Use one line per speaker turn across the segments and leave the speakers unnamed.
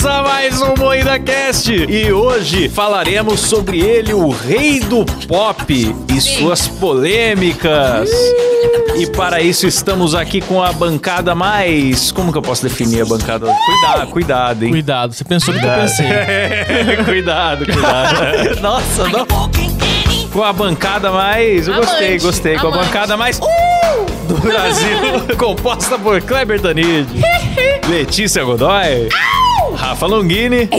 Começa mais um Moída Cast e hoje falaremos sobre ele, o rei do pop e suas polêmicas. E para isso estamos aqui com a bancada mais. Como que eu posso definir a bancada? Cuidado, cuidado, hein?
Cuidado, você pensou no que eu pensei.
cuidado, cuidado. Nossa, não. Com a bancada mais. Eu gostei,
Amante,
gostei. Com a
amante.
bancada mais. Do Brasil, composta por Kleber Tanid, Letícia Godoy, Rafa Longini.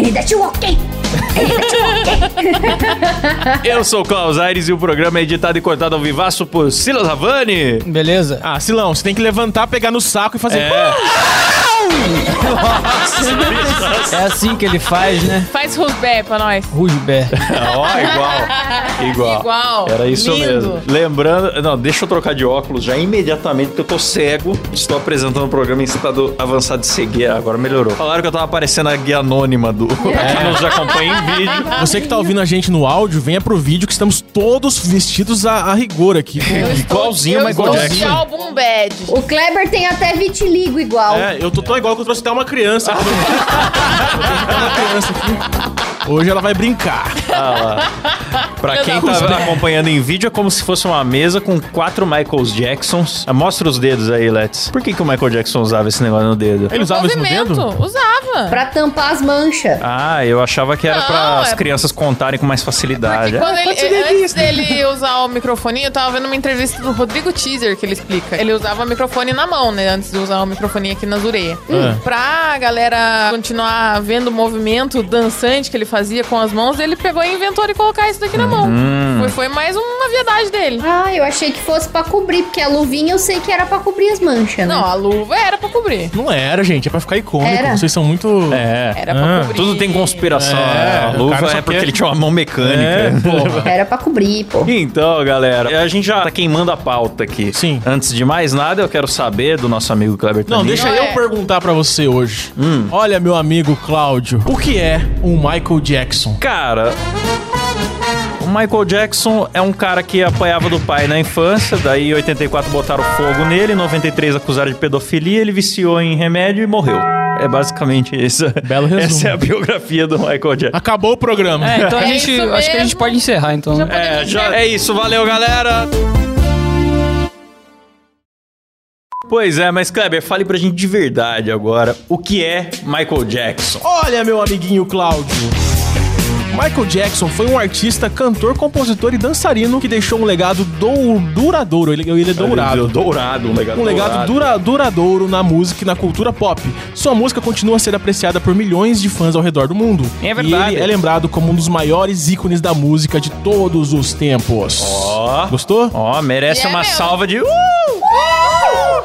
Eu sou o Klaus Aires e o programa é editado e cortado ao vivaço por Silas Havani.
Beleza? Ah, Silão, você tem que levantar, pegar no saco e fazer.
É.
É assim que ele faz, né?
Faz rusbé pra nós.
Rusber.
Ó, igual. Igual.
Igual.
Era isso
Lindo.
mesmo. Lembrando, não, deixa eu trocar de óculos já imediatamente, porque eu tô cego. Estou apresentando o programa em estado avançado de cegueira. Agora melhorou. Falaram que eu tava parecendo a guia anônima do. que nos acompanha em vídeo.
Você que tá ouvindo a gente no áudio, venha pro vídeo que estamos todos vestidos a, a rigor aqui.
Igualzinho
eu
o Michael
estou de
Jackson.
álbum bad.
O Kleber tem até vitiligo igual.
É, eu tô tão igual que eu trouxe até uma criança. aqui. Eu trouxe até uma criança aqui. Hoje ela vai brincar.
Pra quem
Não,
tá acompanhando em vídeo, é como se fosse uma mesa com quatro Michael Jacksons. Ah, Mostra os dedos aí, Let's. Por que, que o Michael Jackson usava esse negócio no dedo?
Ele usava isso no
Movimento.
dedo?
Usava.
Pra tampar as manchas.
Ah, eu achava que era
Não,
pra as
é-
crianças contarem com mais facilidade.
Porque quando
Ah,
ele,
ser
antes dele usar o microfone, eu tava vendo uma entrevista do Rodrigo Teaser que ele explica. Ele usava o microfone na mão, né? Antes de usar o microfone aqui nas orelhas.
Ah.
Pra galera continuar vendo o movimento dançante que ele fazia com as mãos, ele pegou e inventou de colocar isso daqui na mão.
Uhum.
Foi, foi mais uma viadagem dele.
Ah, eu achei que fosse pra cobrir, porque a luvinha eu sei que era pra cobrir as manchas, né?
Não, a luva era pra cobrir.
Não era, gente. É pra ficar icônico.
Era?
Vocês são muito.
É.
Era pra
Ah,
cobrir.
Tudo tem conspiração.
É,
a luva é porque
quer-
ele tinha uma mão mecânica.
É, porra.
Era pra cobrir, pô.
Então, galera, a gente já tá queimando a pauta aqui.
Sim.
Antes de mais nada, eu quero saber do nosso amigo Kleber
Não, deixa
Não
eu
é.
perguntar pra você hoje. Olha, meu amigo Cláudio, o que é um Michael Jackson?
Cara. O Michael Jackson é um cara que apanhava do pai na infância, daí em 84 botaram fogo nele, em 93 acusaram de pedofilia, ele viciou em remédio e morreu. É basicamente isso.
Belo resumo.
Essa é a biografia do Michael Jackson.
Acabou o programa.
É, então a
É
gente.
isso
Acho que a gente pode encerrar, então.
Já?
É, já, é isso, valeu galera! Pois é, mas Kleber, fale pra gente de verdade agora o que é Michael Jackson.
Olha, meu amiguinho Cláudio. Michael Jackson foi um artista, cantor, compositor e dançarino que deixou um legado dou- duradouro. Ele, ele é dourado.
Dourado, um legado
Um legado
dourado.
dura, duradouro na música e na cultura pop. Sua música continua a ser apreciada por milhões de fãs ao redor do mundo.
É verdade.
E ele é lembrado como um dos maiores ícones da música de todos os tempos.
Ó.
Gostou?
Ó, merece
E é
uma
mesmo.
salva de. Uh!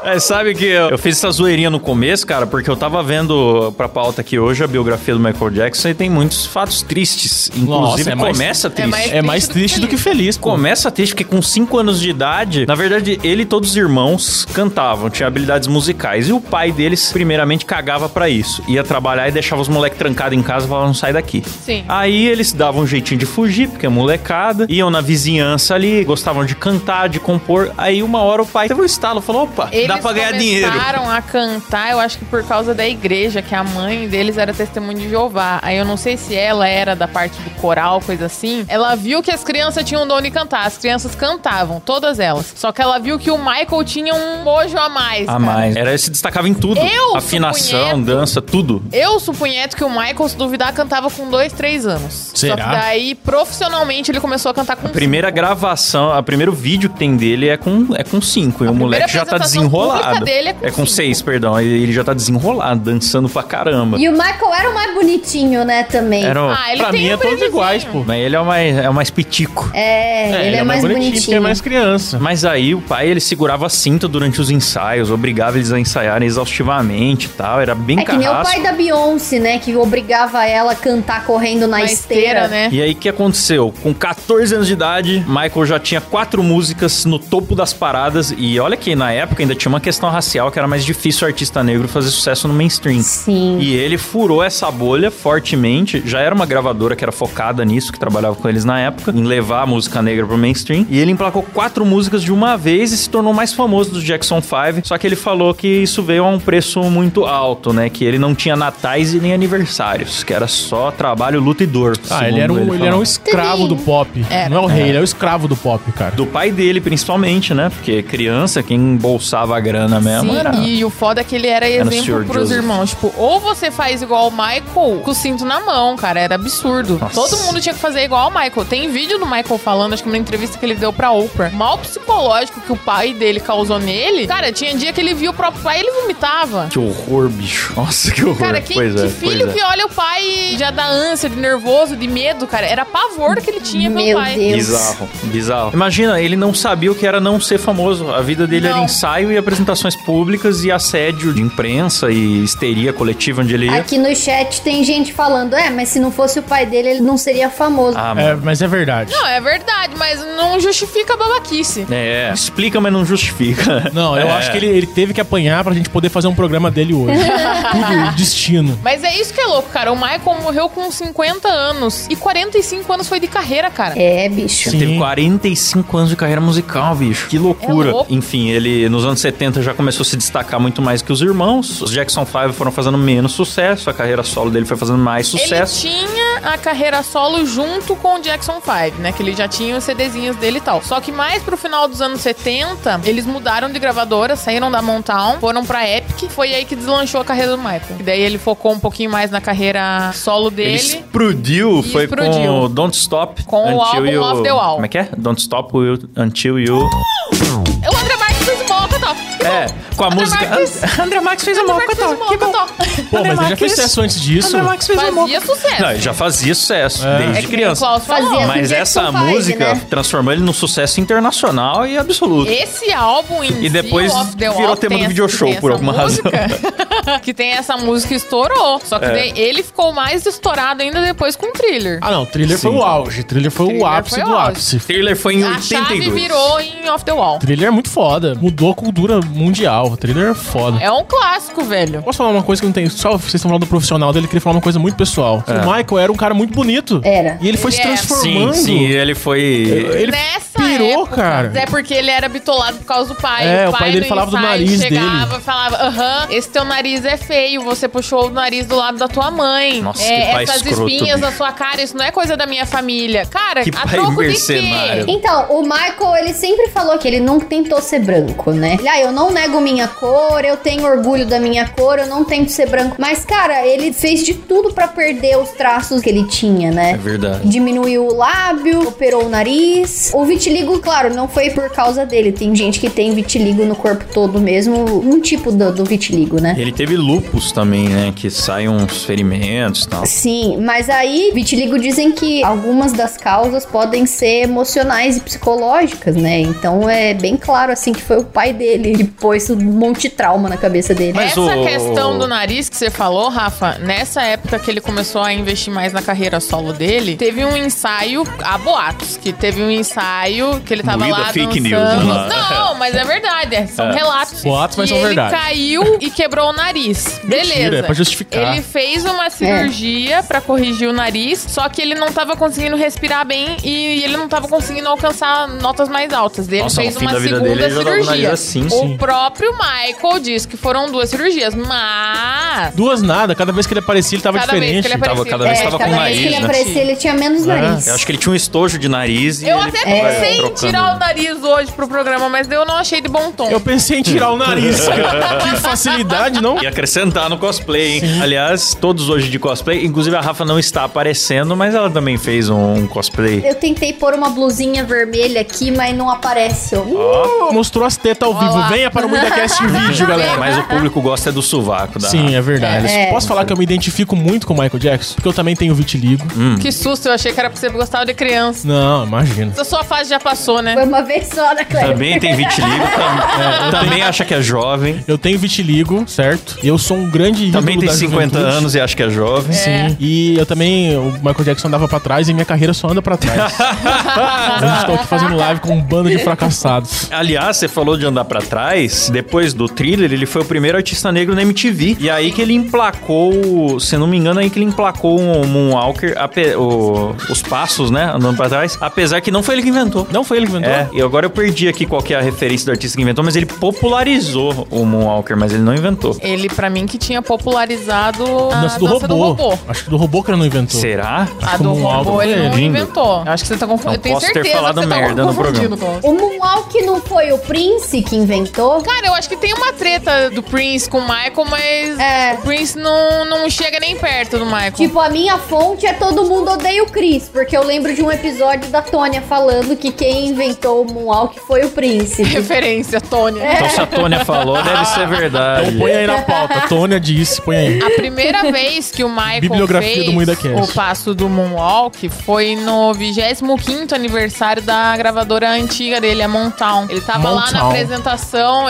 É, sabe que eu, eu fiz essa zoeirinha no começo, cara, porque eu tava vendo pra pauta aqui hoje a biografia do Michael Jackson e tem muitos fatos tristes. Inclusive,
Nossa, é mais-
começa triste.
mais-
É mais triste do que feliz, pô.
Começa triste porque com 5 anos de idade, na verdade, ele e todos os irmãos cantavam, tinha habilidades musicais. E o pai deles, primeiramente, cagava pra isso. Ia trabalhar e deixava os moleques trancados em casa e falava, não sai daqui.
Sim.
Aí eles davam um jeitinho de fugir, porque é molecada. Iam na vizinhança ali, gostavam de cantar, de compor. Aí uma hora o pai teve um estalo, falou, opa,
Eles
dá pra ganhar dinheiro.
começaram a cantar, eu acho que por causa da igreja, que a mãe deles era testemunha de Jeová. Aí eu não sei se ela era da parte do coral, coisa assim. Ela viu que as crianças tinham um dom de cantar. As crianças cantavam, todas elas. Só que ela viu que o Michael tinha um mojo a mais.
A
cara.
mais. Era, se destacava em tudo.
Eu
Afinação,
supunheto-
dança, tudo.
Eu supunheto que o Michael, se duvidar, cantava com dois, três anos. Só
Será?
que daí, profissionalmente, ele começou a cantar com
A primeira
cinco.
gravação, a primeiro vídeo que tem dele é com é com cinco. E o moleque já tá
pública
desenrolado.
dele é com cinco.
seis, perdão. Ele já tá desenrolado, dançando pra caramba.
E o Michael era o mais bonitinho, né, também.
Era o-
Ah, ele
pra
tem
mim
um
é todos
brilhozinho.
iguais, pô.
Mas ele é o mais, é o mais pitico.
É, ele é, mais bonitinho.
porque é mais criança.
Mas aí o pai, ele segurava a cinta durante os ensaios, obrigava eles a ensaiarem exaustivamente e tal. Era bem
É que nem o
carrasco.
pai da Beyoncé, né? Que obrigava ela a cantar correndo na,
Na esteira, né?
E aí, o que aconteceu? Com 14 anos de idade, Michael já tinha quatro músicas no topo das paradas. E olha que na época ainda tinha uma questão racial que era mais difícil o artista negro fazer sucesso no mainstream.
Sim.
E ele furou essa bolha fortemente. Já era uma gravadora que era focada nisso, que trabalhava com eles na época, em levar a música negra pro mainstream. E ele emplacou quatro músicas de uma vez e se tornou mais famoso dos Jackson 5. Só que ele falou que isso veio a um preço muito alto, né? Que ele não tinha natais e nem aniversários, que era só trabalho luta e dor.
Ah, ele era, um,
segundo
ele era um escravo do pop.
Era.
Não é o rei, ele é o escravo do pop, cara.
Do pai dele, principalmente, né? Porque criança, quem embolsava a grana mesmo
Sim,
era.
e o foda é que ele era
Era o
exemplo pros
Joseph.
irmãos. Tipo, ou você faz igual o Michael com o cinto na mão, cara. Era absurdo.
Nossa.
Todo mundo tinha que fazer igual ao Michael. Tem vídeo do Michael falando, acho que numa entrevista que ele deu pra Oprah. Mal psicológico que o pai dele causou nele. Cara, tinha dia que ele via o próprio pai e ele vomitava.
Que horror, bicho. Nossa, que horror.
Cara, que,
pois
que
é,
filho
pois é.
que olha o pai já dá ânsia, de nervoso, de medo, cara. Era pavor que ele tinha pelo
Meu
pai.
Deus.
Bizarro, bizarro. Imagina, ele não sabia o que era não ser famoso. A vida dele era
Não.
ensaio e apresentações públicas e assédio de imprensa e histeria coletiva onde ele ia.
Aqui no chat tem gente falando, é, mas se não fosse o pai dele, ele não seria famoso.
Ah,
É, mas é verdade.
Não, é verdade, mas não justifica a babaquice.
É, explica, mas não justifica.
Não, eu
É.
acho que ele, ele teve que apanhar pra gente poder fazer um programa dele hoje. Tudo destino.
Mas é isso que é louco, cara. O Michael morreu com 50 anos. E 45 anos foi de carreira, cara.
É, bicho.
Sim.
Teve 45 anos de carreira musical, bicho. Que loucura.
É louco.
Enfim, ele nos anos 70 já começou a se destacar muito mais que os irmãos. Os Jackson 5 foram fazendo menos sucesso, a carreira solo dele foi fazendo mais sucesso.
Ele tinha a carreira solo junto com o Jackson 5, né? Que ele já tinha os CDzinhos dele e tal. Só que mais pro final dos anos 70, eles mudaram de gravadora, saíram da Mountain, foram pra Epic. Foi aí que deslanchou a carreira do Michael. E daí ele focou um pouquinho mais na carreira solo
Ele
dele.
explodiu,
E
foi
explodiu.
com o Don't Stop
Com o álbum
you...
Off the Wall.
Como é que é? Don't Stop Will- Until You...
Mocotó.
É, com a
André
música...
Marques.
André Marques fez
André fez o
Mocotó.
Mocotó.
Pô, mas ele já fez sucesso antes disso.
André Marques fez
Fazia
Mocotó.
sucesso.
Não, ele já fazia sucesso,
É.
desde
É que
criança.
Fazia.
Mas essa
Five,
música
né?
transformou ele num sucesso internacional e absoluto.
Esse álbum em
E depois
si, o Off the
virou tema
tem
do video
que
show, por alguma
música, que tem essa música estourou. Só que
É.
daí ele ficou mais estourado ainda depois com o Thriller.
Ah, não. Thriller foi
Sim.
o auge. Thriller foi o ápice
foi
do ápice.
Thriller foi em
a chave
82.
virou em Off the Wall.
Thriller é muito foda. Mudou a cultura mundial. Thriller é foda.
É um clássico, velho.
Posso falar uma coisa que não tem. Só vocês estão falando do profissional dele, eu queria falar uma coisa muito pessoal.
É.
O Michael era um cara muito bonito.
Era.
E ele foi
Ele
se
é.
Sim,
transformando.
sim, ele foi...
Ele
Nessa
pirou,
época,
cara.
É porque ele era bitolado por causa do pai.
É, o pai dele
no
falava do nariz
chegava,
dele.
falava, aham, esse teu nariz é feio, você puxou o nariz do lado da tua mãe.
Nossa,
é,
que pai
essas
escroto,
espinhas na
bicho.
sua cara, isso não é coisa da minha família. Cara,
Que
a
pai
troco de
mercenário.
quê?
Então, o Michael, ele sempre falou que ele não tentou ser branco, né? Ah, eu não nego minha cor, eu tenho orgulho da minha cor, eu não tento ser branco. Mas, cara, ele fez de tudo pra perder os traços que ele tinha,
É
né?
verdade.
Diminuiu o lábio, operou o nariz. O vitiligo, claro, não foi por causa dele. Tem gente que tem vitiligo no corpo todo mesmo, um tipo do, do vitiligo, né?
Ele teve lupus também, né? Que saem uns ferimentos e tal.
Sim, mas aí, vitiligo dizem que algumas das causas podem ser emocionais e psicológicas, né? Então é bem claro, assim, que foi o pai dele que pôs um monte de trauma na cabeça dele.
Mas
Essa
o-
questão do nariz que você falou, Rafa, nessa época que ele começou a investir mais na carreira solo dele, teve um ensaio, há boatos, que teve um ensaio que ele tava
Moída
lá
fake
dançando.
news, né?
Não, mas é verdade, é, são
É.
relatos.
Boatos, mas
e
são
ele
verdade.
caiu e quebrou o nariz. Beleza.
Mentira, é pra justificar.
Ele fez uma cirurgia pra corrigir o nariz, só que ele não tava conseguindo respirar bem e ele não tava conseguindo alcançar notas mais altas. Ele
Nossa,
fez uma
vida
segunda
dele, ele
cirurgia.
assim,
o
sim.
próprio Michael disse que foram duas cirurgias, mas
Duas nada. Cada vez que ele aparecia, ele tava
Cada vez
diferente.
que ele
Tava- cada vez
É,
tava com
cada
o
vez que
nariz,
ele
né?
aparecia, ele tinha menos nariz.
Eu acho que ele tinha um estojo de nariz e
Eu
ele
até pensei em tirar o nariz hoje pro programa, mas eu não achei de bom tom.
Eu pensei em tirar o nariz. cara. que facilidade, não?
E acrescentar no cosplay, hein? Aliás, todos hoje de cosplay. Inclusive, a Rafa não está aparecendo, mas ela também fez um cosplay.
Eu tentei pôr uma blusinha vermelha aqui, mas não aparece.
Uh, mostrou as tetas ao vivo.
Lá.
Venha para o MuidaCast em vídeo, galera.
Mas o público gosta é do sovaco da
Sim, é verdade.
É.
Posso falar que eu me identifico muito com o Michael Jackson? Porque eu também tenho vitiligo.
Hum.
Que susto, eu achei que era pra você gostar de criança.
Não, imagina.
A sua fase já passou, né?
Foi uma vez só na Cleber.
Também tem vitiligo, tam- também acha que é jovem.
Eu tenho vitiligo, certo? Eu sou um grande
Também tem
da
50
juventude.
anos e acha que é jovem.
Sim. E eu também, o Michael Jackson andava pra trás e minha carreira só anda pra trás. a gente tá aqui fazendo live com um bando de fracassados.
Aliás, você falou de andar pra trás. Depois do thriller, ele foi o primeiro artista negro na MTV. E aí que ele emplacou, se não me engano, aí que ele emplacou o Moonwalker, ape- o- os passos, né? Andando pra trás. Apesar que não foi ele que inventou.
Não foi ele que inventou?
É, e agora eu perdi aqui qual que é a referência do artista que inventou, mas ele popularizou o Moonwalker, mas ele não inventou.
Ele, pra mim, que tinha popularizado
A
a
dança do
dança
robô.
do robô.
Acho que do robô que ele não inventou.
Será?
A
que
do robô ele não
ele.
inventou. Acho que você tá confundindo. Eu tenho
posso ter
certeza
falado
que você
merda
tá
no
confundindo
programa.
com-
O Moonwalk não foi o Prince que inventou?
Cara, eu acho que tem uma treta do Prince com o Michael, mas
É.
o Prince não, não chega nem perto do Michael.
Tipo, a minha fonte é todo mundo odeia o Chris, porque eu lembro de um episódio da Tônia falando que quem inventou o Moonwalk foi o Prince.
Referência, Tony.
Então se a Tônia falou, deve ser verdade.
Então põe aí na pauta. Tônia disse, põe aí.
A primeira vez que o Michael
Bibliografia
fez o passo do Moonwalk foi no 25º aniversário da gravadora antiga dele, a Mountown. Ele tava lá na
Mountown.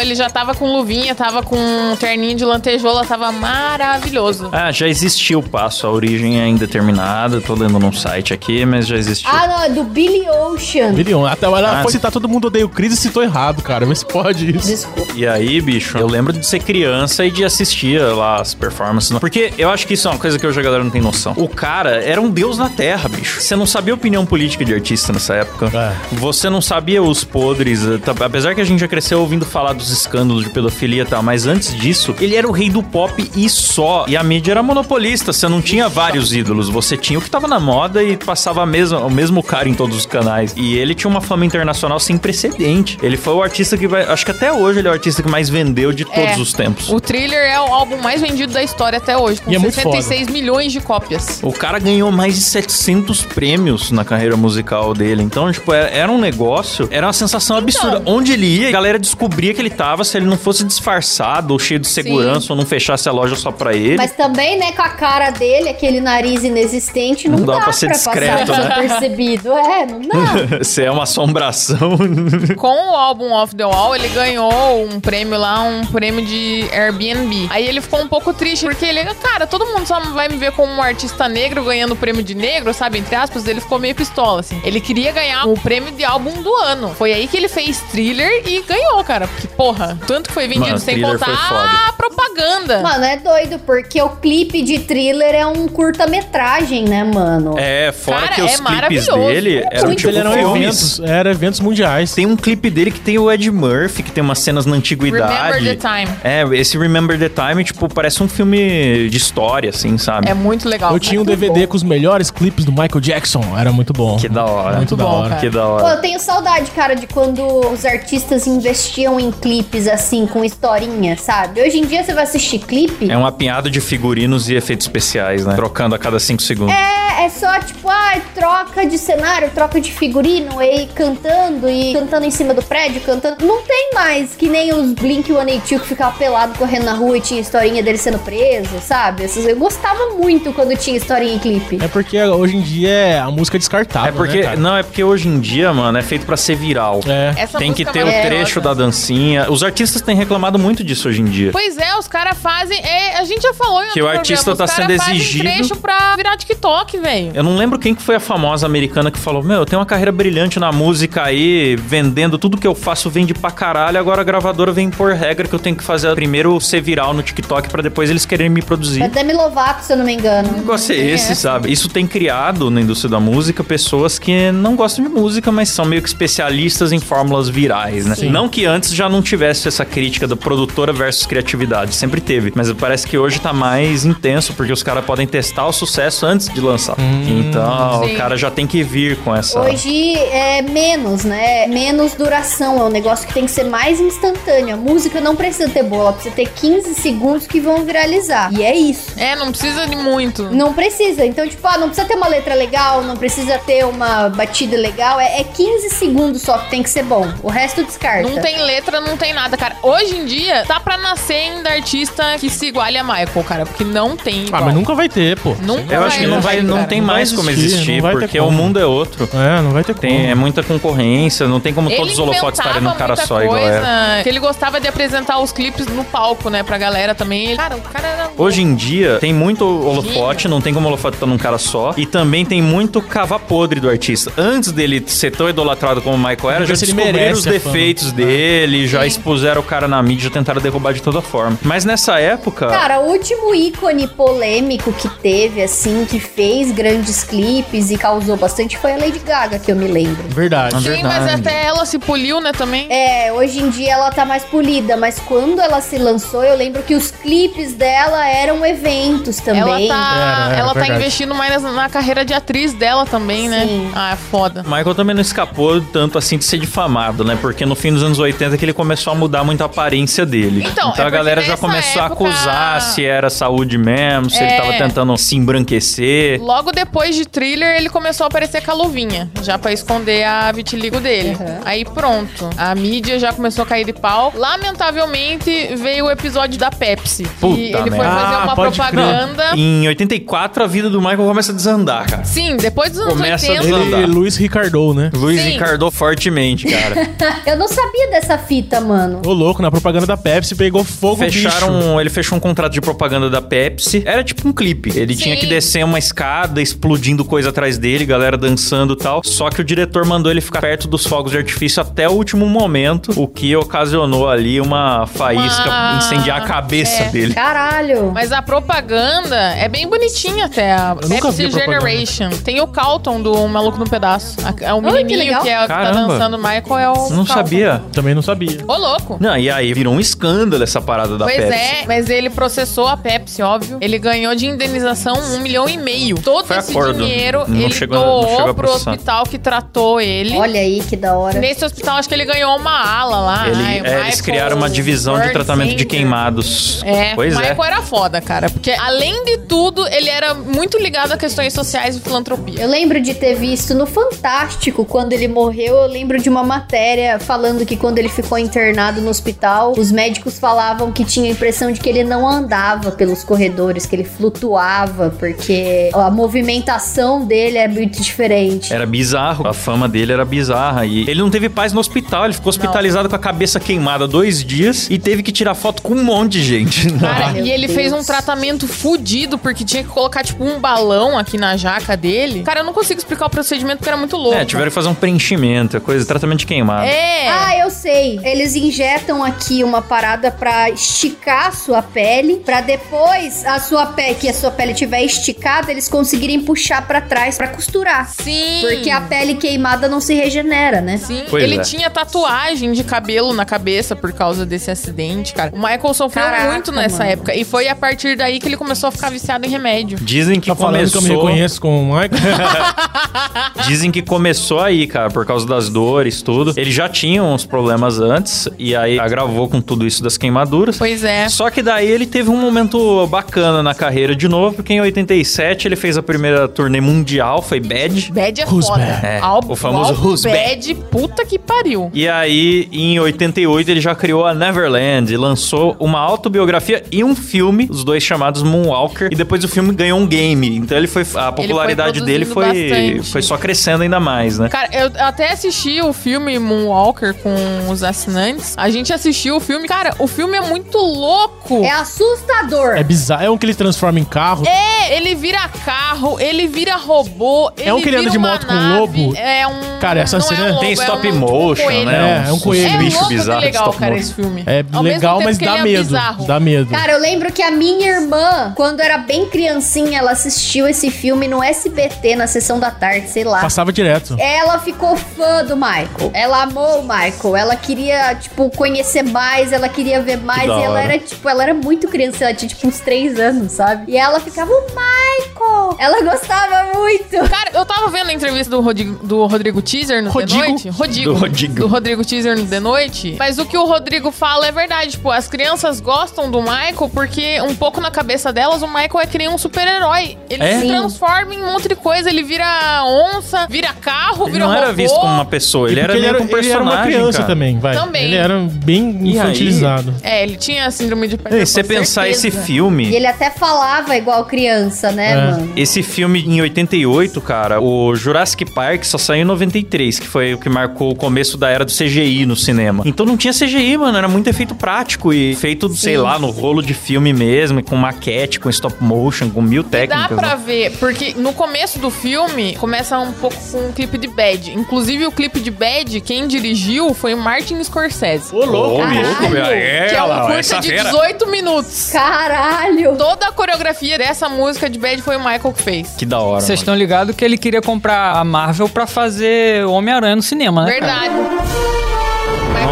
Ele já tava com luvinha, tava com um terninho de lantejola, tava maravilhoso.
Ah, já existia o passo, a origem é indeterminada. Tô lendo num site aqui, mas já existiu.
Ah, não, é do Billy Ocean.
Bilhão. Até ela
Ah,
foi citar todo mundo odeia o Chris e citou errado, cara. Mas pode isso.
Desculpa.
E aí, bicho, eu lembro de ser criança e de assistir lá as performances. Porque eu acho que isso é uma coisa que hoje a galera não tem noção. O cara era um deus na terra, bicho. Você não sabia a opinião política de artista nessa época.
É.
Você não sabia os podres. eh, tá- Apesar que a gente já cresceu ouvindo falar dos escândalos de pedofilia e tal, mas antes disso, ele era o rei do pop e só. E a mídia era monopolista. Você não tinha vários ídolos. Você tinha o que tava na moda e passava a mesma, o mesmo cara em todos os canais. E ele tinha uma fama internacional sem precedente. Ele foi o artista que vai. Acho que até hoje ele é o artista que mais vendeu de todos
É.
os tempos.
O Thriller é o álbum mais vendido da história até hoje, com
E é muito
66 milhões de cópias.
O cara ganhou mais de 700 prêmios na carreira musical dele. Então, tipo, é- era um negócio, era uma sensação absurda. Onde ele ia, a galera descobria que ele tava, se ele não fosse disfarçado ou cheio de segurança ou não fechasse a loja só pra ele.
Mas também, né, com a cara dele, aquele nariz inexistente, não,
Não dá
dá
pra ser discreto,
passar
né?
desapercebido. É, não dá.
Você é uma assombração.
Com o álbum Off the Wall, ele ganhou um prêmio lá, um prêmio de Airbnb. Aí ele ficou um pouco triste, porque ele, cara, todo mundo só vai me ver como um artista negro ganhando o prêmio de negro, sabe? Entre aspas, ele ficou meio pistola, assim. Ele queria ganhar o prêmio de álbum do ano. Foi aí que ele fez thriller e ganhou, cara. Porque, porra, tanto que foi vendido
Mano,
sem contar a propaganda.
Mano, é doido, porque o clipe de thriller é um curta-metragem, né, mano?
É, fora
Cara,
que
é
os clipes
maravilhoso.
dele eram
Muito
tipo
Ele eram eventos, era eventos mundiais.
Tem um clipe dele que tem o Ed Murphy, que tem umas cenas na antiguidade.
Remember the Time.
É, esse Remember the Time, tipo, parece um filme de história, assim, sabe?
É muito legal.
Eu tinha um
cara.
DVD com os melhores clipes do Michael Jackson. Era muito bom.
Que da hora.
Muito,
Muito
da
bom,
hora.
cara.
Que da
Pô,
hora.
eu tenho saudade, cara, de quando os artistas investiam em clipes assim, com historinha, sabe? Hoje em dia você vai assistir clipe.
É um apinhado de figurinos e efeitos especiais, né? Trocando a cada cinco segundos.
É, é só tipo, ah, troca de cenário, troca de figurino, e cantando, e cantando em cima do prédio, cantando. Não tem mais que nem os Blink 182 que ficava pelado correndo na rua e tinha historinha dele sendo preso, sabe? Essas- Eu gostava muito quando tinha historinha em clipe.
É porque hoje em dia é a música descartável,
É porque,
né, cara?
não, é porque hoje em dia, mano, é feito pra ser viral.
É.
Essa
Tem que ter o trecho da dancinha. Os artistas têm reclamado muito disso hoje em dia.
Pois é, os caras fazem. é, a gente já falou em
Que o artista
programa,
tá sendo
fazem
exigido.
trecho pra virar TikTok, velho.
Eu não lembro quem que foi a famosa americana que falou: Meu, eu tenho uma carreira brilhante na música aí, vendendo tudo que eu faço vende pra caralho. Agora a gravadora vem por regra que eu tenho que fazer primeiro ser viral no TikTok pra depois eles quererem me produzir.
É Demi Lovato, se eu não me engano.
O negócio é
Tem
esse,
essa.
sabe? Isso tem criado na indústria da música pessoas que não gostam de música, mas são meio que especialistas em fórmulas virais, né?
Sim.
Não que antes já não tivesse essa crítica da produtora versus criatividade, sempre teve. Mas parece que hoje tá mais intenso, porque os caras podem testar o sucesso antes de lançar. então,
Sim.
o cara já tem que vir com essa.
Hoje é menos, né? Menos duração. É um negócio que tem que ser mais instantâneo. A música não precisa ter bola, precisa ter 15 segundos que vão viralizar. E é isso.
É, não precisa de muito.
Não precisa. Então, tipo, ah, não precisa ter uma letra legal, não precisa ter uma batida legal. É, é 15 segundos só que tem que ser bom. O resto descarta.
Não tem letra, não tem nada, cara. Hoje em dia, tá pra nascer ainda artista que se iguale a Michael, cara. Porque não tem.
Ah,
igual.
mas nunca vai ter, pô.
Nunca
Eu acho que não vai, não
cara.
tem
Não vai
mais como
existir,
existir,
vai ter
porque
como.
o mundo é outro.
É, não vai ter
Tem,
como.
é muita concorrência, não tem como todos os holofotes estarem num cara só, igual era.
Que ele gostava de apresentar os clipes no palco, né, pra galera também. Ele- Cara, o cara era...
Hoje em dia, tem muito holofote, não tem como o holofote estar num cara só. E também tem muito cava podre do artista. Antes dele ser tão idolatrado como o Michael era, já
se ele
descobriram
merece
os defeitos dele, já expuseram o cara na mídia, já tentaram derrubar de toda forma. Mas nessa época.
Cara, o último ícone polêmico que teve, assim, que fez grandes clipes e causou bastante foi a Lady Gaga, que eu me lembro.
Verdade.
Sim, mas
verdade.
até ela se poliu, né, também.
É, hoje em dia ela tá mais polida, mas quando ela se lançou, eu lembro que os clipes dela eram eventos também.
Ela tá,
Era, era,
ela tá investindo mais na, carreira de atriz dela também, né?
Sim.
Ah, é foda.
Michael também não escapou tanto assim de ser difamado, né? Porque no fim dos anos 80 que ele começou a mudar muito a aparência dele.
Então, é
a galera já começou
época-
a acusar se era saúde mesmo, se ele
É.
tava tentando se embranquecer.
Logo depois de thriller, ele começou a aparecer com a luvinha, já pra esconder a vitiligo dele.
Uhum.
Aí pronto, a mídia já começou a cair de pau. Lamentavelmente, veio o episódio da Pepsi.
Puta
e ele foi
merda.
fazer
Ah,
uma
crer.
propaganda.
Em 84, a vida do Michael começa a desandar, cara.
Sim, depois dos anos
Começa a
80.
desandar.
Ele, Luiz Ricardo, né?
Luiz
Sim.
Ricardo fortemente, cara.
Eu não sabia dessa fita, mano.
Ô, louco, na propaganda da Pepsi pegou fogo, bicho.
Fecharam, ele fechou um contrato de propaganda da Pepsi. Era tipo um clipe. Ele
Sim.
tinha que descer uma escada, explodindo coisa atrás dele, galera dançando e tal. Só que o diretor mandou ele ficar perto dos fogos de artifício até o último momento, o que ocasionou ali uma faísca
Uma-
incendiar a cabeça
É.
dele.
Caralho.
Mas a propaganda é bem bonitinha até. A
nunca vi
Pepsi. Generation. Tem o Carlton do Maluco no Pedaço. É o
que
menininho
legal.
que, é, que tá dançando Michael é o
Não
Carlton.
sabia.
Também não sabia.
Ô, louco.
Não, e aí virou um escândalo essa parada da
Pois
Pepsi.
é, mas ele processou a Pepsi, óbvio. Ele ganhou de indenização um milhão e meio. Todo
Foi
esse
acordo.
dinheiro
Não
ele
chegou- não chegou
doou
a
pro hospital que tratou ele.
Olha aí que da hora.
Nesse hospital, acho que ele ganhou uma ala lá.
Ele-
Ai,
é, eles
Michael
criaram uma divisão de tratamento de
Center.
queimados.
É,
pois
o
é.
Michael era foda, cara. Porque, além de tudo, ele era muito ligado a questões sociais e filantropia.
Eu lembro de ter visto no Fantástico, quando ele morreu, eu lembro de uma matéria falando que quando ele ficou internado no hospital, os médicos falavam que tinha a impressão de que ele não andava pelos corredores, que ele flutuava, porque a movimentação dele é muito diferente.
Era bizarro, a fama dele era bizarra. E ele não teve paz no hospital, ele ficou hospitalizado com a cabeça queimada dois dias e teve que tirar foto com um monte de gente.
Cara, e ele
Deus.
fez um tratamento fudido, porque tinha que colocar, tipo, um balão aqui na jaca dele. Cara, eu não consigo explicar o procedimento, porque era muito louco.
É, tiveram que fazer um preenchimento, é coisa, tratamento de queimado.
É.
Ah, eu sei. Eles injetam aqui uma parada pra esticar a sua pele, pra depois a sua pele, que a sua pele tiver esticada, eles conseguirem puxar pra trás pra costurar.
Sim.
Porque a pele queimada não se regenera, né?
Sim,
Pois
ele
é.
tinha tatuagem de cabelo na cabeça por causa desse acidente, cara. O Michael sofreu
Caraca,
muito nessa
mano.
época. E foi a partir daí que ele começou a ficar viciado em remédio.
Dizem que
Tá falando que eu me
começou.
reconheço com o Michael?
Dizem que começou aí, cara, por causa das dores, tudo. Ele já tinha uns problemas antes, e aí agravou com tudo isso das queimaduras.
Pois é.
Só que daí ele teve um momento bacana na carreira de novo, porque em 87 ele fez a primeira turnê mundial, foi Bad.
Bad é
Who's
foda.
bad?
É,
Álbum-
o famoso
álbum
Who's bad.
bad, puta que pariu.
E aí, em 88, ele já criou a Neverland e lançou uma autobiografia e um filme, os dois chamados Moonwalker, e depois o filme ganhou um game. Então ele foi. A popularidade dele foi,
bastante.
foi só crescendo ainda mais, né?
Cara, eu até assisti o filme Moonwalker com os assinantes. A gente assistiu o filme. Cara, o filme é muito louco.
É assustador.
é bizarro. É um que ele transforma em carro.
É, ele vira carro, ele vira robô.
É um que ele anda de moto com
nave,
lobo?
É um.
Cara, essa
não
cena
é um lobo,
Tem
é
stop
um- tipo um
motion,
coelho.
né?
É, é um coelho.
É
bicho
louco de
bizarro de
legal, cara, esse filme.
É
Ao
legal, mas
que
dá
ele é
medo.
bizarro.
Dá medo.
Cara, eu lembro que a minha irmã, quando era bem criancinha, ela assistiu esse filme no SBT, na sessão da tarde, sei lá.
Passava direto.
Ela ficou fã do Michael. Ela amou o Michael. Ela queria, tipo, conhecer mais, ela queria ver mais. E ela
hora.
era, tipo, ela era muito criança, ela tinha, tipo, uns três anos, sabe? E ela ficava, o Michael! Ela gostava muito.
Cara, eu tava vendo a entrevista do Rodrigo, do Rodrigo Teaser no
Rodrigo?
The Noite. Rodrigo.
Do Rodrigo.
Do Rodrigo Teaser no The Noite. Mas o que o Rodrigo fala é verdade. Tipo, as crianças gostam do Michael porque, um pouco na cabeça delas, o Michael é que nem um super-herói. Ele
É?
se
Sim.
transforma em um monte de coisa. Ele vira onça, vira carro,
Ele
vira
não era
robô.
visto como uma pessoa, ele era meio que um
ele era uma
personagem,
criança
cara.
também, vai.
Também.
Ele era bem
E aí?
infantilizado.
É, ele tinha síndrome de Peter
E se você pensar
certeza.
esse filme,
E ele até falava igual criança, né,
É.
mano?
Esse filme em 88, cara, o Jurassic Park só saiu em em 93, que foi o que marcou o começo da era do CGI no cinema. Então não tinha CGI, mano, era muito efeito prático e feito, sei lá, no rolo de filme mesmo, e com maquete, com stop motion, com mil
Dá
técnicas.
pra
né?
ver, porque no começo do filme começa um pouco com um clipe de Bad. Inclusive, o clipe de Bad, quem dirigiu foi o Martin Scorsese.
Ô, louco, louco, meu. É,
que é um
lá,
curta de
fera.
18 minutos.
Caralho!
Toda a coreografia dessa música de Bad foi o Michael que fez.
Que da hora.
Vocês estão ligados que ele queria comprar a Marvel pra fazer Homem-Aranha no cinema, né? cara?
Verdade. Michael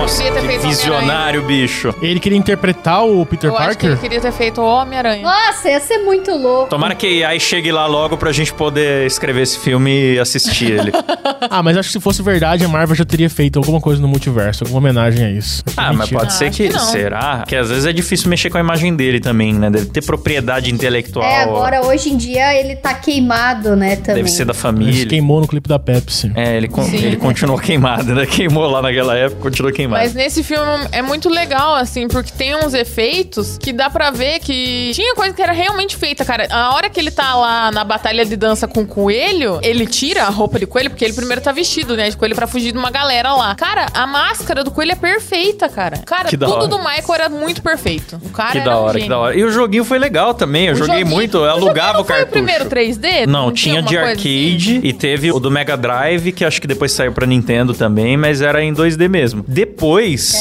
Nossa,
queria ter
que
feito
visionário, bicho.
Ele queria interpretar o Peter
Eu acho que ele
Parker?
queria ter feito o Homem-Aranha.
Nossa, ia ser muito louco.
Tomara que aí chegue lá logo pra gente poder escrever esse filme e assistir ele.
Ah, mas acho que se fosse verdade, a Marvel já teria feito alguma coisa no multiverso, alguma homenagem a isso.
Ah, mas
Mentira.
pode ser
acho
que,
que.
Será? Porque às vezes é difícil mexer com a imagem dele também, né? Deve ter propriedade intelectual.
É, agora hoje em dia ele tá queimado, né, também.
Deve ser da
Ele se
família.
queimou no clipe da Pepsi.
É, ele, con-
Sim.
ele continuou queimado, né? Queimou lá naquela época, continuou queimado.
Mas nesse filme é muito legal, assim, porque tem uns efeitos que dá pra ver que tinha coisa que era realmente feita, cara. A hora que ele tá lá na batalha de dança com o coelho, ele tira a roupa de coelho, porque ele primeiro tá vestido, né, de coelho pra fugir de uma galera lá. Cara, a máscara do coelho é perfeita, cara. Cara,
Que
tudo do Michael era muito perfeito. O cara
Que
era
da
um
hora, que
gênio.
da hora. E o joguinho foi legal também. Eu
O
joguei
joguinho-
muito, eu alugava
não
o
foi
cartucho.
o primeiro 3D?
Não, tinha de
alguma coisa
arcade
assim?
e teve o do Mega Drive, que acho que depois saiu pra Nintendo também, mas era em 2D mesmo. Depois,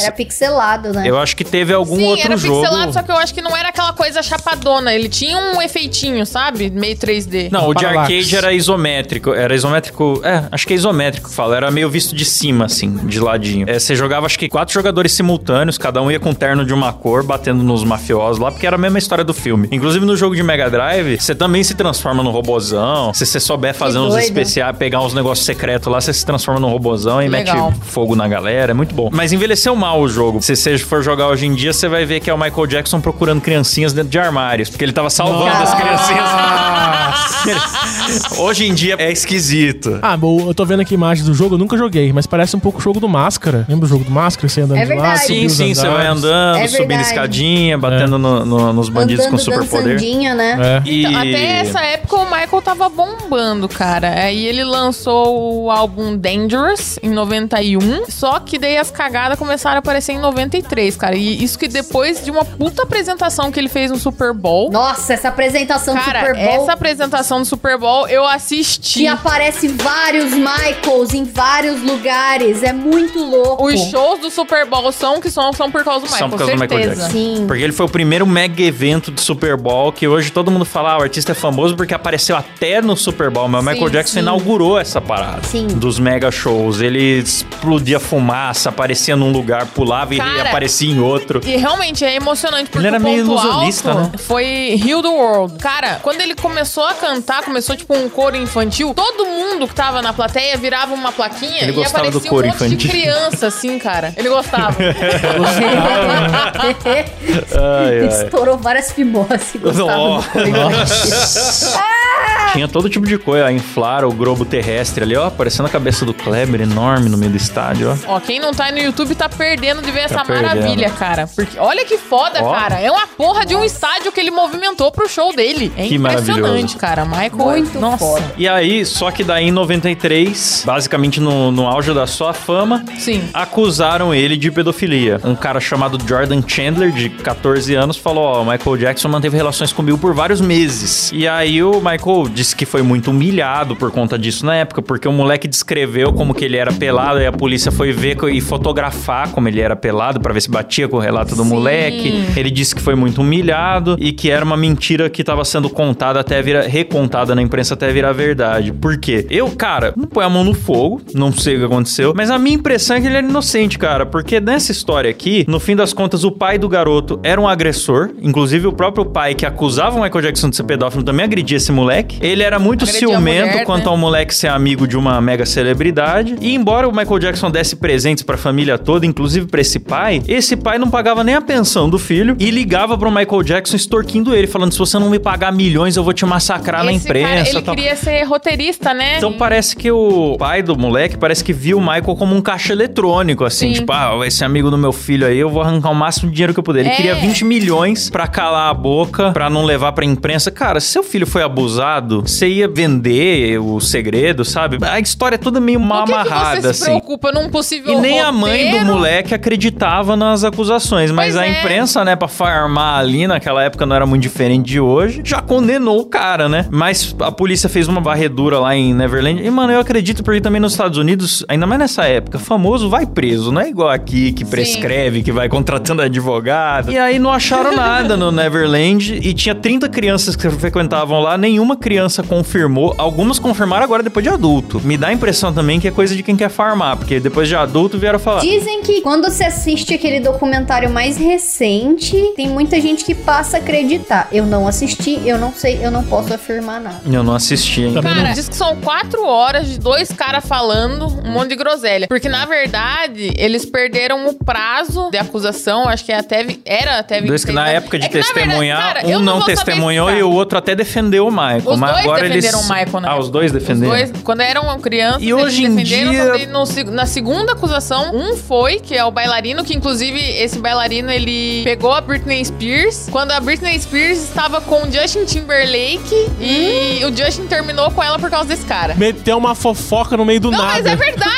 Era pixelado, né?
eu acho que teve algum
Sim,
outro
era
jogo.
pixelado, só que eu acho que não era aquela coisa chapadona. Ele tinha um efeitinho, sabe? Meio 3D.
Não, o de
Parallax.
arcade era isométrico. Era isométrico. É, acho que é isométrico que fala. Era meio visto de cima, assim, de ladinho. É, você jogava, acho que quatro jogadores simultâneos, cada um ia com um terno de uma cor, batendo nos mafiosos lá, porque era a mesma história do filme. Inclusive no jogo de Mega Drive, você também se transforma num robozão. Se você souber fazer uns
doido.
especiais, pegar uns negócios secretos lá, você se transforma num robozão e
Legal.
mete fogo na galera. É muito bom. Mas envelheceu mal o jogo. Se você for jogar hoje em dia, você vai ver que é o Michael Jackson procurando criancinhas dentro de armários, porque ele tava salvando as criancinhas. Hoje em dia é esquisito.
Ah, bom, eu tô vendo aqui imagens do jogo, eu nunca joguei, mas parece um pouco o jogo do Máscara. Lembra o jogo do Máscara? Você andando
É
de lado,
verdade.
subir
Sim, sim, você vai andando,
É
subindo escadinha, batendo no- no- nos bandidos com
Andando
superpoder.
dançandinha, né?
É.
E...
Então, até essa época o Michael tava bombando, cara. Aí ele lançou o álbum Dangerous em 91, só que daí as cagadas começaram a aparecer em 93, cara. E isso que depois de uma puta apresentação que ele fez no Super Bowl.
Nossa, essa apresentação do
Cara,
Super Bowl
essa apresentação do Super Bowl eu assisti.
que aparece vários Michaels em vários lugares. É muito louco.
Os shows do Super Bowl são que são, são por causa do Michael,
São por causa do Michael
certeza.
Jackson.
Sim.
Porque ele foi o primeiro mega evento de Super Bowl que hoje todo mundo fala, ah, o artista é famoso porque apareceu até no Super Bowl, mas o
Sim,
Michael Jackson
sim.
inaugurou essa parada
Sim.
dos mega shows. Ele explodia fumaça, aparecia num lugar, pulava e
Cara,
aparecia em outro.
E realmente é emocionante, porque
Ele era meio ilusionista,
alto
né?
foi Heal the World. Cara, quando ele começou a cantar, começou tipo um coro infantil, todo mundo que tava na plateia virava uma plaquinha
Ele
e
gostava
aparecia
do coro
um monte
infantil.
de criança, assim, cara. Ele gostava.
Ai, ai.
Estourou várias fimoses. Do coisa.
Tinha todo tipo de coisa, inflar o globo terrestre ali, ó, parecendo a cabeça do Kleber, enorme no meio do estádio, ó.
Ó, quem não tá no YouTube tá perdendo de ver essa
perdendo.
maravilha, cara. Porque olha que foda,
Ó.
cara. É uma porra de um estádio que ele movimentou pro show dele. É
Que
impressionante, cara. Michael.
Muito
Nossa.
foda.
E aí, só que daí em 93, basicamente no, no auge da sua fama,
Sim.
acusaram ele de pedofilia. Um cara chamado Jordan Chandler, de 14 anos, falou: Ó, o Michael Jackson manteve relações comigo por vários meses. E aí o Michael disse que foi muito humilhado por conta disso na época, porque o moleque descreveu como que ele era pelado e a polícia foi ver e fotografar como ele era pelado pra ver se batia com o relato do
Sim.
moleque. Ele disse que foi muito humilhado e que era uma mentira que tava sendo contada até virar recontada na imprensa até virar verdade. Por quê? Eu, cara, não põe a mão no fogo, não sei o que aconteceu, mas a minha impressão é que ele era inocente, cara, porque nessa história aqui, no fim das contas, o pai do garoto era um agressor, inclusive o próprio pai que acusava o Michael Jackson de ser pedófilo também agredia esse moleque. Ele era muito
Agredia
ciumento
mulher,
quanto
né?
ao moleque ser amigo de uma mega celebridade. E embora o Michael Jackson desse presentes pra família toda, inclusive pra esse pai, esse pai não pagava nem a pensão do filho e ligava pro Michael Jackson extorquindo ele, falando: se você não me pagar milhões, eu vou te massacrar na
Esse
imprensa.
cara, ele
tal.
queria ser roteirista, né?
Então parece que o pai do moleque parece que viu o Michael como um caixa eletrônico, assim,
Sim.
tipo, ah, esse amigo do meu filho aí, eu vou arrancar o máximo de dinheiro que eu puder. Ele
É.
queria 20 milhões pra calar a boca, pra não levar pra imprensa. Cara, se seu filho foi abusado, você ia vender o segredo, sabe? A história é toda meio mal
Por que,
amarrada,
você se
assim.
preocupa num possível
E nem a mãe do
roteiro?
moleque acreditava nas acusações. Mas
Pois
a
é.
imprensa, né, pra farmar ali naquela época não era muito diferente de hoje, já condenou o cara, né? Mas a polícia fez uma varredura lá em Neverland. E, mano, eu acredito porque também nos Estados Unidos, ainda mais nessa época, famoso vai preso. Não é igual aqui que prescreve, que vai contratando advogado. E aí não acharam nada no Neverland. E tinha 30 crianças que frequentavam lá, nenhuma criança confirmou. Algumas confirmaram agora depois de adulto. Me dá a impressão também que é coisa de quem quer farmar, porque depois de adulto vieram falar.
Dizem que quando você assiste aquele documentário mais recente, tem muita gente que passa a acreditar. Eu não assisti, eu não sei, eu não posso afirmar nada.
Eu não assisti ainda.
Cara,
não-
diz que são quatro horas de dois caras falando um monte de groselha. Porque, na verdade, eles perderam o prazo de acusação. Acho que até vi- era até
Dois que
26
na
anos.
época de
É que, na verdade,
testemunhar,
cara,
um não
saber
testemunhou e o outro até defendeu o Michael.
Os
mas agora
defenderam
eles...
o Michael, né?
Ah, os dois defenderam.
Os dois, quando eram crianças,
E
eles
hoje em
defenderam,
dia-
no na segunda acusação, um foi, que é o bailarino, que inclusive esse bailarino, ele pegou a Britney Spears, quando a Britney Spears estava com o Justin Timberlake e o Justin terminou com ela por causa desse cara.
Meteu uma fofoca no meio do
Não,
nada.
mas é verdade.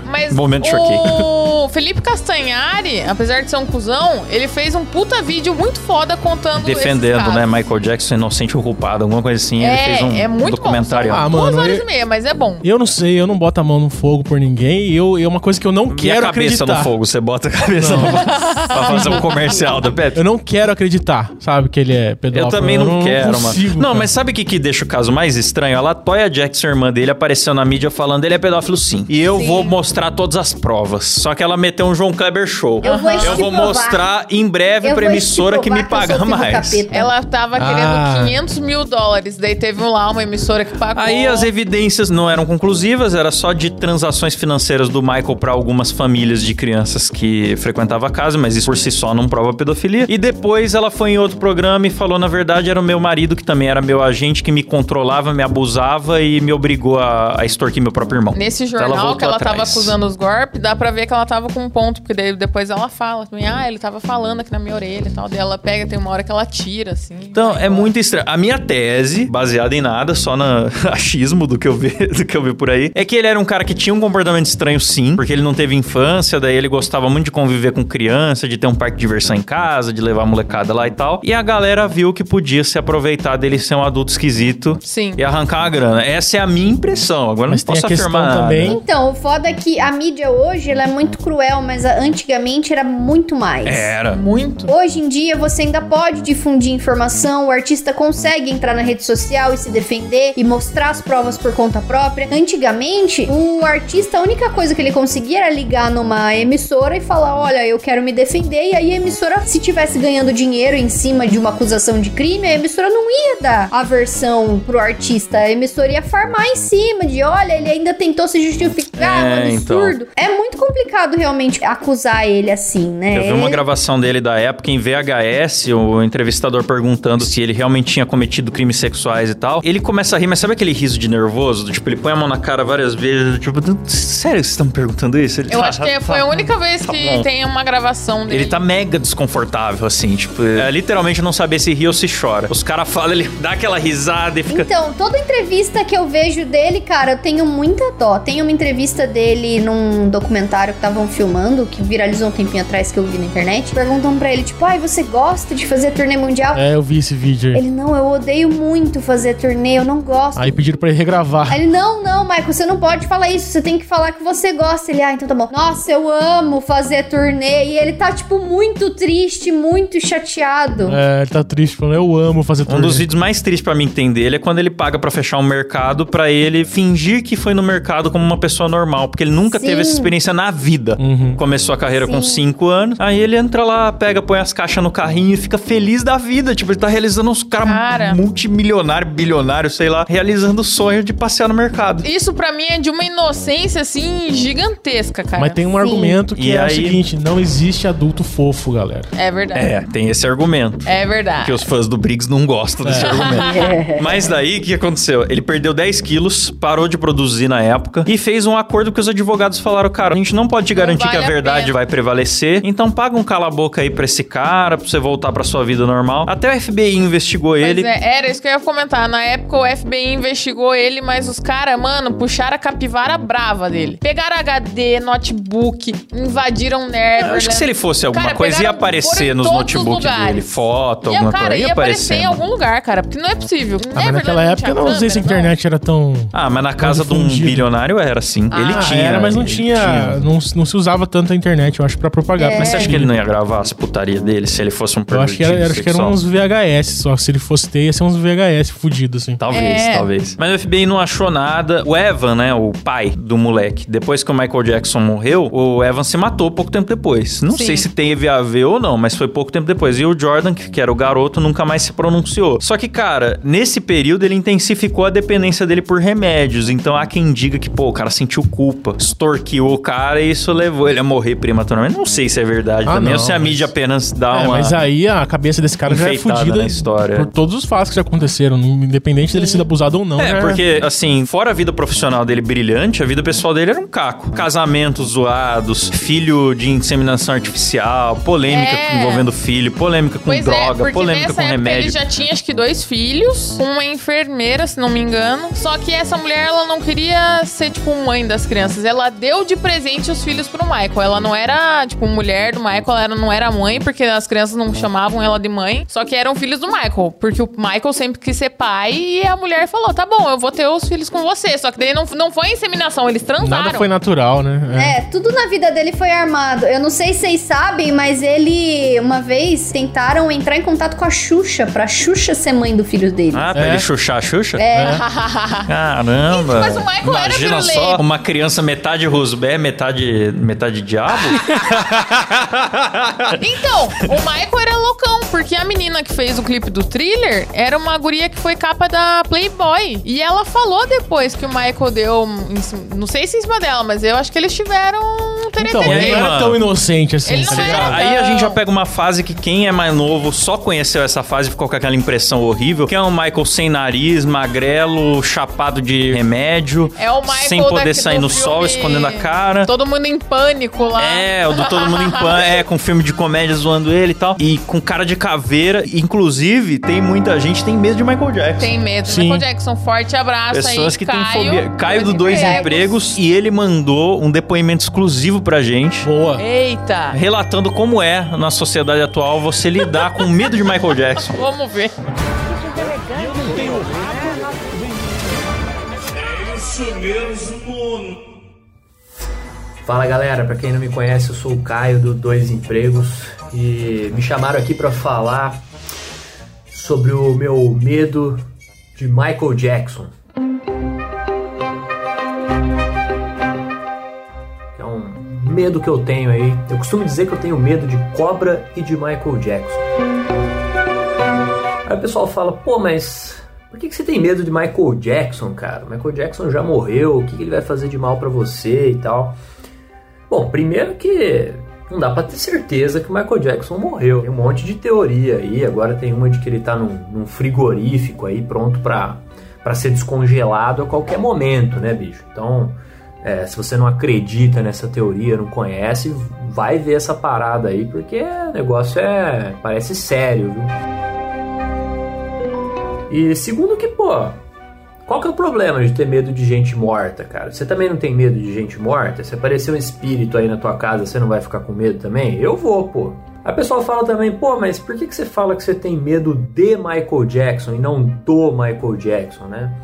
Mas
Momento
o Felipe Castanhari, apesar de ser um cuzão, ele fez um puta vídeo muito foda contando
Defendendo, né? Michael Jackson inocente ou culpado, alguma coisa assim.
É,
ele fez um
é muito
documentário.
bom.
Ah,
duas
mano,
horas
eu-
e meia, mas é bom.
Eu não sei, eu não boto a mão no fogo por ninguém. E eu, é uma coisa que eu não
a
quero
cabeça
acreditar.
no fogo, você bota a cabeça no fogo pra fazer um comercial da Pepsi.
Eu não quero acreditar, sabe, que ele é
Eu
pedófilo.
também não, quero,
consigo,
mano. Não,
cara.
mas sabe o que, que deixa o caso mais estranho? A Latoya Jackson, irmã dele, apareceu na mídia falando ele é pedófilo sim. E eu
Sim.
vou mostrar todas as provas. Só que ela meteu um João Kleber show.
Eu vou
Eu vou mostrar em breve
Eu
pra emissora que me
eu
paga mais.
capeta.
Ela tava
Ah.
querendo 500 mil dólares. Daí teve lá uma emissora que pagou.
Aí as evidências não eram conclusivas, era só de transações financeiras do Michael pra algumas famílias de crianças que frequentavam a casa, mas isso por si só não prova pedofilia. E depois ela foi em outro programa e falou, na verdade, era o meu marido, que também era meu agente, que me controlava, me abusava e me obrigou a, a extorquir meu próprio irmão.
Nesse
Então ela
jornal que ela tava
atrás.
acusando os golpes, dá pra ver que ela tava com um ponto, porque daí depois ela fala também, ah, ele tava falando aqui na minha orelha e tal. Daí ela pega, tem uma hora que ela tira, assim.
Então, é
embora.
muito estranho. A minha tese, baseada em nada, só na achismo do que eu vi, do que eu vi por aí, é que ele era um cara que tinha um comportamento estranho sim, porque ele não teve infância, daí ele gostava muito de conviver com criança, de ter um parque de diversão em casa, de levar a molecada lá e tal. E a galera viu que podia se aproveitar dele ser um adulto esquisito
Sim.
e arrancar a grana. Essa é a minha impressão. Agora
Mas
não posso afirmar nada.
também-
Então, o foda é que a mídia hoje ela é muito cruel, mas antigamente era muito mais.
Era.
Muito.
Hoje em dia você ainda pode difundir informação, o artista consegue entrar na rede social e se defender e mostrar as provas por conta própria. Antigamente, o artista, a única coisa que ele conseguia era ligar numa emissora e falar: Olha, eu quero me defender. E aí a emissora, se tivesse ganhando dinheiro em cima de uma acusação de crime, a emissora não ia dar a versão pro artista. A emissora ia farmar em cima de: Olha, ele ainda tentou se justificar,
É,
um
então.
absurdo. É muito complicado realmente acusar ele assim, né?
Eu vi uma gravação dele da época em VHS, o entrevistador perguntando se ele realmente tinha cometido crimes sexuais e tal. Ele começa a rir, mas sabe aquele riso de nervoso? Do, tipo, ele põe a mão na cara várias vezes, tipo, sério que vocês estão me perguntando isso? Ele
Eu
tá-
acho que
tá-
foi a única vez
tá
que
bom.
tem uma gravação dele.
Ele tá mega desconfortável, assim, tipo, é, literalmente não saber se ri ou se chora. Os caras falam, ele dá aquela risada e fica.
Então, toda entrevista que eu vejo dele, cara, eu tenho muita dó. Tem uma entrevista dele num documentário que estavam filmando, que viralizou um tempinho atrás que eu vi na internet. Perguntam pra ele, tipo, ai, você gosta de fazer turnê mundial?
É, eu vi esse vídeo aí.
Ele, não, eu odeio muito fazer turnê, eu não gosto.
Aí pediram pra ele regravar.
Aí ele, não, não, Michael, você não pode falar isso, você tem que falar que você gosta. Ele, ah, então tá bom. Nossa, eu amo fazer turnê. E ele tá, tipo, muito triste, muito chateado.
É, ele tá triste, falando, eu amo fazer
Um
turnê.
dos vídeos mais tristes pra mim entender ele é quando ele paga pra fechar um mercado pra ele fingir que foi no mercado como uma pessoa normal, porque ele nunca
Sim.
teve essa experiência na vida.
Uhum.
Começou a carreira com
Sim.
5 anos, aí ele entra lá, pega, põe as caixas no carrinho e fica feliz da vida. Tipo, ele tá realizando uns caras
Cara.
multimilionário, bilionário, sei lá, realizando o sonho de passear no mercado.
Isso pra mim é de uma inocência, assim, gigantesca, cara.
Mas tem um
Sim.
argumento que
E
é o
aí-
seguinte: não existe adulto fofo, galera.
É verdade.
É, tem esse argumento.
É verdade.
Que os fãs do Briggs não gostam desse
É.
argumento. Mas daí, o que aconteceu? Ele perdeu 10 quilos, parou de produzir na época e fez um acordo que os advogados falaram, cara, gente não pode te garantir
vale
que a
a
verdade
pena.
vai prevalecer. Então paga um cala-boca aí pra esse cara, pra você voltar pra sua vida normal. Até o FBI investigou
Pois
ele.
é, era isso que eu ia comentar. Na época o FBI investigou ele, mas os caras, mano, puxaram a capivara brava dele. Pegaram HD, notebook, invadiram Neverland.
Eu acho que se ele fosse alguma
Cara,
coisa, ia aparecer nos notebooks dele. Foto,
Ia,
alguma
cara,
coisa.
ia
Ia
aparecer em algum lugar, cara, porque não é possível.
Ah, mas
Neverland
naquela
não
época
tinha
eu não sei se a internet era tão.
Ah, mas na casa de um bilionário era assim. ele
Ah,
tinha.
era, mas não
ele
tinha. Não, não se usava tanto a internet, eu acho, pra propagar.
Mas você acha que ele não ia gravar as putaria dele se ele fosse um
Eu acho que, era, acho que uns VHS só. Se ele fosse ter, ia ser uns VHS fudidos, assim.
Talvez,
É.
talvez. Mas o FBI não achou nada. O Evan, né, o pai do moleque, depois que o Michael Jackson morreu, o Evan se matou pouco tempo depois. Não
Sim.
sei se teve a ver ou não, mas foi pouco tempo depois. E o Jordan, que que era o garoto, nunca mais se pronunciou. Só que, cara, nesse período ele intensificou a dependência dele por remédios. Então há quem diga que, pô, o cara sentiu culpa, extorquiu o cara e isso levou ele a morrer prematuramente. Não sei se é verdade
Ah,
também, ou
não,
se a
mas-
mídia apenas dá
É,
uma...
mas aí a cabeça desse cara já é fudida
na história.
por todos os fatos que já aconteceram, independente dele ser abusado ou não.
É,
já-
porque, assim, fora a vida profissional dele brilhante, a vida pessoal dele era um caco. Casamentos zoados, filho de inseminação artificial, polêmica
É.
envolvendo filho, polêmica com
Pois é,
droga,
porque
polêmica
nessa
com
época
remédio.
ele já tinha acho que dois filhos, uma enfermeira, se não me engano. Só que essa mulher, ela não queria ser, tipo, mãe das crianças. Ela deu de presente os filhos pro Michael. Ela não era, tipo, mulher do Michael, ela não era mãe, porque as crianças não chamavam ela de mãe. Só que eram filhos do Michael. Porque o Michael sempre quis ser pai e a mulher falou: tá bom, eu vou ter os filhos com você. Só que daí não, não foi inseminação, eles transaram.
Nada foi natural, né?
É, tudo na vida dele foi armado. Eu não sei se vocês sabem, mas ele, uma vez, tentaram entrar em contato com a Xuxa, pra Xuxa ser mãe do filho dele.
Ah, pra
É.
ele chuchar a Xuxa?
É.
Caramba!
Mas o Michael era
Imagina
pirulê.
só uma criança metade Rusbé, metade, metade diabo.
Então, o Michael era loucão, porque a menina que fez o clipe do thriller era uma guria que foi capa da Playboy. E ela falou depois que o Michael deu. Não sei se em cima dela, mas eu acho que eles tiveram um
Então, ele não era tão inocente assim,
Ele
tá
não
ligado?
era.
Aí a gente já pega uma fase que quem é mais novo só conheceu essa fase e ficou com aquela impressão horrível, que é um Michael sem nariz, magrelo, chapado de remédio,
É o Michael
sem poder sair
do
no sol, escondendo a cara.
Todo mundo em pânico lá.
É, o do Todo Mundo em Pan, é, com filme de comédia zoando ele e tal. E com cara de caveira. Inclusive, tem muita gente que tem medo de Michael Jackson.
Tem medo.
Sim.
Michael Jackson, forte abraço
Pessoas
aí.
que têm fobia. Caio do Dois
Empregos.
Empregos. E ele mandou um depoimento exclusivo pra gente.
Boa.
Eita.
Relatando como é, na sociedade atual, você lidar com medo de Michael Jackson.
Vamos ver.
Fala galera, pra quem não me conhece, eu sou o Caio do Dois Empregos e me chamaram aqui pra falar sobre o meu medo de Michael Jackson. É um medo que eu tenho aí. Eu costumo dizer que eu tenho medo de cobra e de Michael Jackson. Aí o pessoal fala, pô, mas por que, que você tem medo de Michael Jackson, cara? Michael Jackson já morreu, o que, que ele vai fazer de mal pra você e tal? Bom, primeiro que não dá pra ter certeza que o Michael Jackson morreu. Tem um monte de teoria aí. Agora tem uma de que ele tá num, num frigorífico aí, pronto pra, pra ser descongelado a qualquer momento, né, bicho? Então, é, se você não acredita nessa teoria, não conhece, vai ver essa parada aí, porque o negócio é. parece sério, viu? E segundo que, pô, qual que é o problema de ter medo de gente morta, cara? Você também não tem medo de gente morta? Se aparecer um espírito aí na tua casa, você não vai ficar com medo também? Eu vou, pô. A pessoa fala também, pô, mas por que, que você fala que você tem medo de Michael Jackson e não do Michael Jackson, né?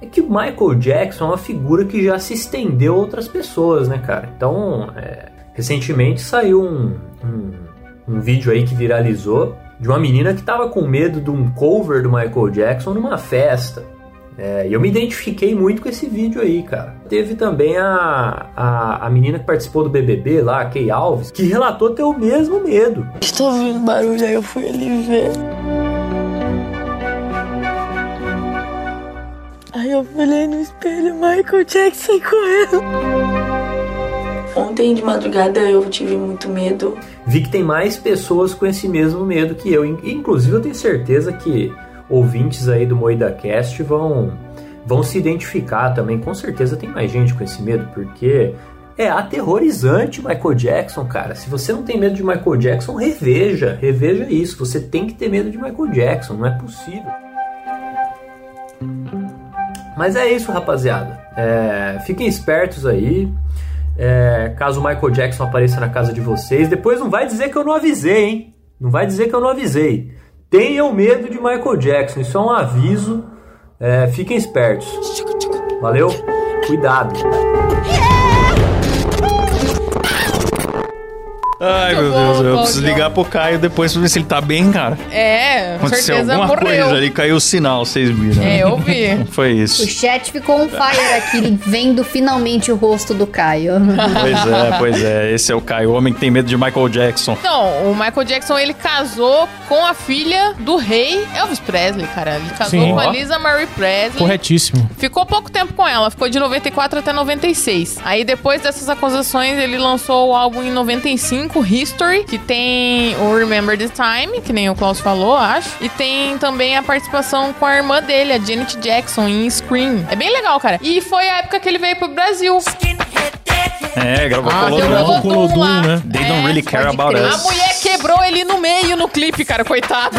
É que o Michael Jackson é uma figura que já se estendeu a outras pessoas, né, cara? Então, é, recentemente saiu um, um, um vídeo aí que viralizou de uma menina que tava com medo de um cover do Michael Jackson numa festa. É, e eu me identifiquei muito com esse vídeo aí, cara. Teve também a, a, a menina que participou do BBB lá, a Kay Alves, que relatou ter o mesmo medo.
Estou ouvindo barulho, aí eu fui ali ver. Aí eu olhei no espelho, Michael Jackson correndo. Ontem de madrugada eu tive muito medo.
Vi que tem mais pessoas com esse mesmo medo que eu. In- Inclusive, eu tenho certeza que ouvintes aí do MoidaCast vão, vão se identificar também. Com certeza tem mais gente com esse medo, porque É aterrorizante Michael Jackson, cara. Se você não tem medo de Michael Jackson, reveja, reveja isso. Você tem que ter medo de Michael Jackson, não é possível. Mas é isso, rapaziada. É, fiquem espertos aí. É, caso o Michael Jackson apareça na casa de vocês, depois não vai dizer que eu não avisei, hein? Não vai dizer que eu não avisei. Tenham medo de Michael Jackson, isso é um aviso. É, fiquem espertos. Valeu? Cuidado.
Ai, meu
bom,
Deus, eu preciso ligar pro Caio depois pra ver se ele tá bem, cara.
É, com
Aconteceu
certeza
alguma
morreu.
coisa ali, caiu o sinal, vocês viram. né?
É, eu vi.
Foi
O
isso.
chat ficou on fire aqui, vendo finalmente o rosto do Caio.
Pois é, pois é. Esse é o Caio, o homem que tem medo de Michael Jackson.
Então, o Michael Jackson, ele casou com a filha do rei Elvis Presley, cara. Ele casou
Sim.
com a. Lisa Marie Presley.
Corretíssimo.
Ficou pouco tempo com ela, ficou de 94 até 96. Aí depois dessas acusações, ele lançou o álbum em 95, History, que tem o Remember the Time, que nem o Klaus falou, acho. E tem também a participação com a irmã dele, a Janet Jackson, em Scream. É bem legal, cara. E foi a época que ele veio pro Brasil.
É, gravou
Ah,
o Lodum.
Colodum, né?
They don't really care about
crer.
A
us.
mulher quebrou ele no meio no clipe, cara, coitado.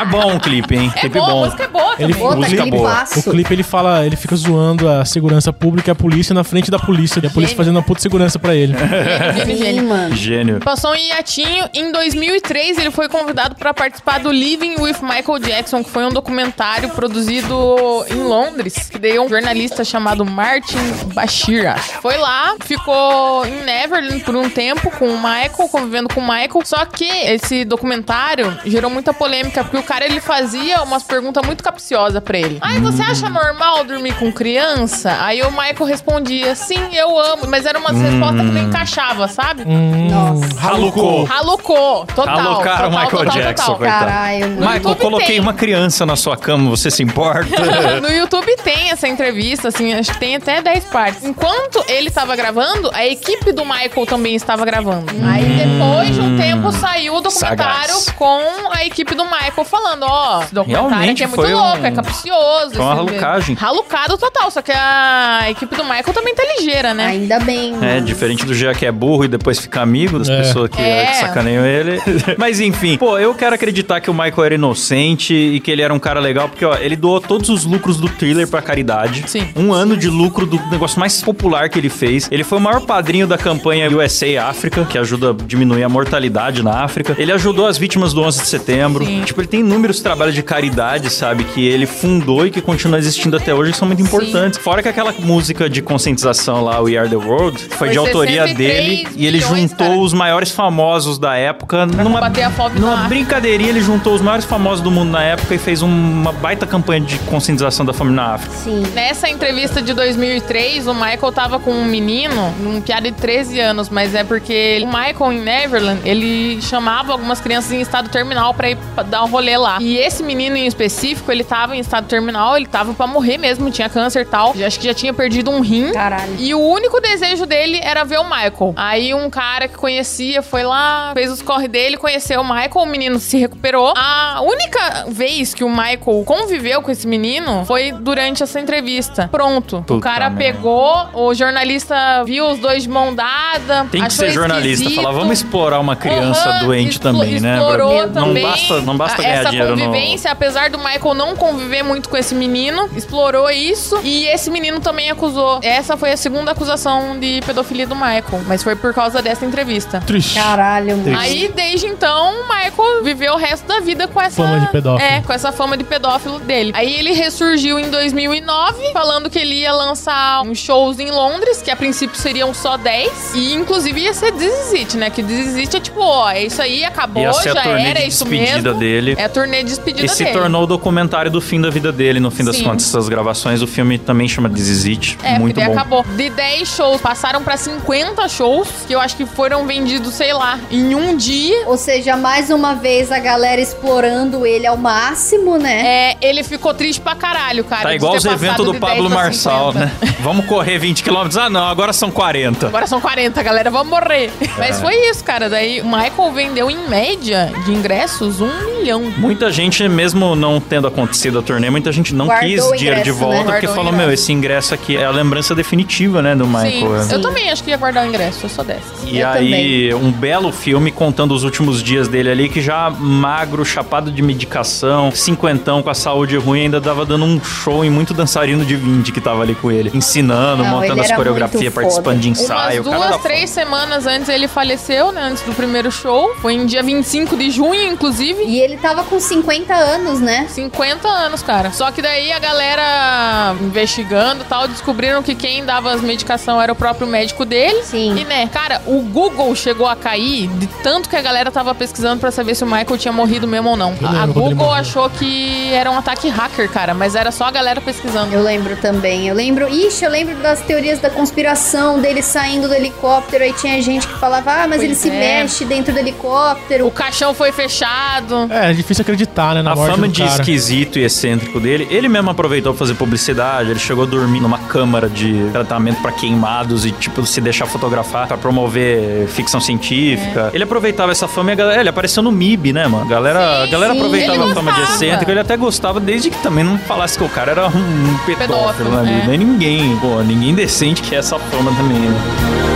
É bom o clipe, hein?
É
clipe
bom, a
bom.
música é boa
Ele-
Música
aquele
boa.
O clipe ele fala, ele fica zoando a segurança pública e a polícia na frente da polícia. E a polícia
Gênio.
fazendo uma puta segurança pra ele.
Gênio, gênio.
mano.
Gênio.
Passou um hiatinho. Em 2003, ele foi convidado para participar do Living with Michael Jackson, que foi um documentário produzido em Londres, que daí um jornalista chamado Martin Bashir. Foi lá, ficou em Neverland por um tempo com o Michael, convivendo com o Michael. Só que esse documentário gerou muita polêmica, porque o cara ele fazia umas perguntas muito capciosas pra ele. Ai, você acha normal dormir com criança? Aí o Michael respondia, sim, eu amo. Mas era uma resposta que não encaixava, sabe?
Nossa.
Ralucou.
Ralucou, total.
Alocaram o
total,
Michael
total,
Jackson,
total.
coitado.
Caralho.
Michael,
YouTube
coloquei
tem.
uma criança na sua cama, você se importa?
No YouTube tem essa entrevista, assim, acho que tem até 10 partes. Enquanto ele tava gravando, a equipe do Michael também estava gravando. Aí depois de um tempo saiu o documentário
Sagaz.
com a equipe do Michael falando, ó, esse documentário
Realmente
aqui é muito
foi
louco,
um-
é capcioso.
foi uma ralucagem.
Ralucado total, só que a equipe do Michael também tá ligeira, né?
Ainda bem, mano.
É, diferente do Gia que é burro e depois fica amigo das
É.
pessoas que,
É.
que sacaneiam ele. Mas enfim, pô, eu quero acreditar que o Michael era inocente e que ele era um cara legal, porque ó, ele doou todos os lucros do thriller pra caridade.
Sim.
Um ano de lucro do negócio mais popular que ele fez. Ele foi o maior padrinho da campanha USA África, que ajuda a diminuir a mortalidade na África. Ele ajudou as vítimas do 11 de setembro.
Sim.
Tipo, ele tem inúmeros trabalhos de caridade, sabe? Que ele fundou e que continua existindo até hoje, que são muito importantes. Fora que aquela música de conscientização lá, We Are the World, foi,
Foi
de autoria
63
dele. E ele juntou
cara.
os maiores famosos da época numa,
combater a fome
numa brincadeirinha. Ele juntou os maiores famosos do mundo na época e fez um- uma baita campanha de conscientização da fome na África.
Sim.
Nessa entrevista de 2003, o Michael tava com um menino, um piada de 13 anos, mas é porque o Michael em Neverland, ele chamava algumas crianças em estado terminal pra ir pra dar um rolê lá. E esse menino em específico, ele tava em estado terminal, ele tava pra morrer mesmo, tinha câncer e tal. Já- Acho que já tinha perdido um rim.
Caralho.
E o único desejo dele era ver o Michael. Aí um cara que conhecia foi lá, fez os corre dele, conheceu o Michael, o menino se recuperou. A única vez que o Michael conviveu com esse menino foi durante essa entrevista. Pronto. o
Puta
cara
merda.
pegou, o jornalista viu os dois de mão dada.
Tem que
achou
ser jornalista,
esquisito.
falar, vamos explorar uma criança
Aham,
doente
explo-
também, né?
explorou
não
também
basta, não basta
a-
ganhar
essa
dinheiro no...
convivência, apesar do Michael não conviver muito com esse menino, explorou isso e esse menino também acusou. Essa foi a segunda acusação de pedofilia do Michael, mas foi por causa dessa entrevista.
Triste.
Caralho, mano.
Aí, desde então, o Michael viveu o resto da vida com essa...
Fama de pedófilo.
É, com essa fama de pedófilo dele. Aí ele ressurgiu em 2009, falando que ele ia lançar uns shows em Londres, que a princípio seriam só 10. E, inclusive, ia ser This Is It, né? Que This Is It é tipo, ó, é isso aí, acabou,
Ia ser a
já
turnê
era,
de
é isso
despedida
mesmo.
dele.
É a turnê de despedida
E se
dele.
tornou o documentário do fim da vida dele, no fim das
Sim.
contas. Essas gravações, o filme também chama This Is It.
É,
Muito bom.
acabou. De 10 shows, passaram pra 50 shows, que eu acho que foram vendidos, sei lá, em um dia.
Ou seja, mais uma vez a galera explorando ele ao máximo, né?
É, ele ficou triste pra caralho, cara.
Tá igual os eventos do Pablo
10 pra
Marçal,
50.
né? Vamos correr 20 km. Ah, não, agora são 40.
Agora são 40, galera, vamos morrer. Mas foi isso. cara. Daí o Michael vendeu em média de ingressos um milhão.
Muita gente, mesmo não tendo acontecido a turnê, muita gente não
Guardou
quis dinheiro de
ingresso,
volta
né?
porque falou: meu, esse ingresso aqui é a lembrança definitiva, né, do Michael.
Sim,
É.
eu também acho que ia guardar o ingresso, eu sou dessa.
E
Eu
aí, um belo filme contando os últimos dias dele ali, que já magro, chapado de medicação, cinquentão com a saúde ruim, ainda tava dando um show em muito dançarino de 20 que tava ali com ele, ensinando,
Não,
montando
ele
as
era
coreografias, participando de
Umas
ensaio. cara
duas, três semanas antes ele faleceu, né? Antes do primeiro show. Foi em dia 25 de junho, inclusive.
E ele tava com 50 anos, né?
50 anos, cara. Só que daí a galera investigando e tal, descobriram que quem dava as medicação era o próprio médico dele.
Sim.
E né, cara, o Google chegou a cair de tanto que a galera tava pesquisando pra saber se o Michael tinha morrido mesmo ou não.
Eu
A Google achou que era um ataque hacker, cara, mas era só a galera pesquisando.
Eu lembro também. Eu lembro. Ixi, eu lembro das teorias da conspiração dele saindo do helicóptero. Aí tinha gente que falava, ah, mas
Pois
ele se
é.
mexe dentro do helicóptero.
O caixão foi fechado.
É, é difícil acreditar, né, na
A
morte
fama
do
de
cara.
esquisito e excêntrico dele, ele mesmo aproveitou pra fazer publicidade, ele chegou a dormir numa câmara de tratamento pra queimados e, tipo, se deixar fotografar pra promover ficção científica. Ele aproveitava essa fama e a galera, ele apareceu no MIB, né, mano? A galera, a
Sim,
galera
sim.
aproveitava
Ele
a fama de excêntrico, ele até gostava, desde que também não falasse que o cara era um pedófilo,
Pedófilo,
ali.
é.
Nem ninguém, pô, ninguém decente quer essa fama também, né?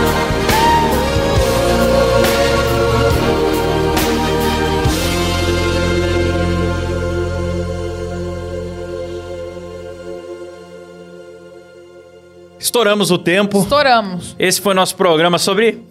Estouramos o tempo.
Estouramos.
Esse foi nosso programa sobre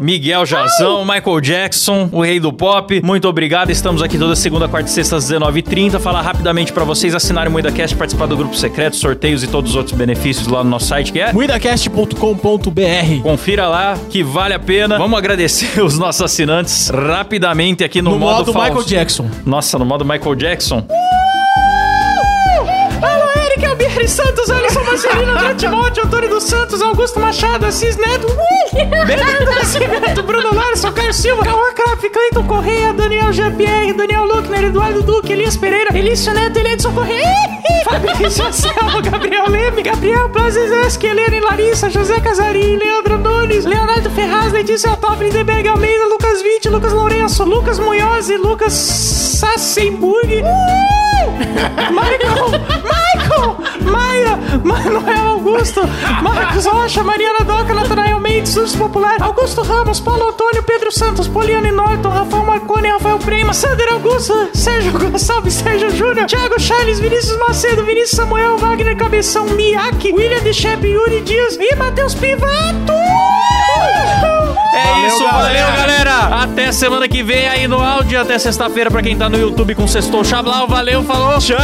Miguel Jazão, Michael Jackson, o rei do pop. Muito obrigado. Estamos aqui toda segunda, quarta e sexta às 19h30. Falar rapidamente pra vocês assinarem o MuidaCast, participar do grupo secreto, sorteios e todos os outros benefícios lá no nosso site, que é
Muidacast.com.br
Confira lá, que vale a pena. Vamos agradecer os nossos assinantes rapidamente aqui no,
no modo
Fausto.
Michael Jackson.
Nossa, no modo Michael Jackson.
Alô, Albieri Santos, Alisson Marcelino, André Timóteo, Antônio dos Santos, Augusto Machado, Assis Neto, Bernardo Nascimento, Bruno Larson, Caio Silva, Cauã Craft, Cleiton Correia, Daniel Jean-Pierre, Daniel Luckner, Eduardo Duque, Elias Pereira, Elício Neto, Eledson Correia, Fabrício Anselmo, Gabriel Leme, Gabriel Plazizeski, Helena e Larissa, José Casarim, Leandro Nunes, Leonardo Ferraz, Letícia Toffoli, Deberg Almeida, Lucas Vitti, Lucas Lourenço, Lucas Munhoz e Lucas Sassenburg. Michael! Maia! Manuel Augusto! Marcos Rocha, Mariana Doca, Natanael Mendes, Urso Popular, Augusto Ramos, Paulo Antônio, Pedro Santos, Poliane Norton, Rafael Marconi, Rafael Prema, Sander Augusto, Sérgio Gonçalves, Sérgio Júnior, Thiago Charles, Vinícius Macedo, Vinícius Samuel, Wagner Cabeção, Miyake, William Deschep, Yuri Dias e Matheus Pivato!
É
Valeu,
isso,
galera.
valeu, galera. Até semana que vem aí no áudio. Até sexta-feira pra quem tá no YouTube com Sextou Chablau. Valeu, falou. Tchau.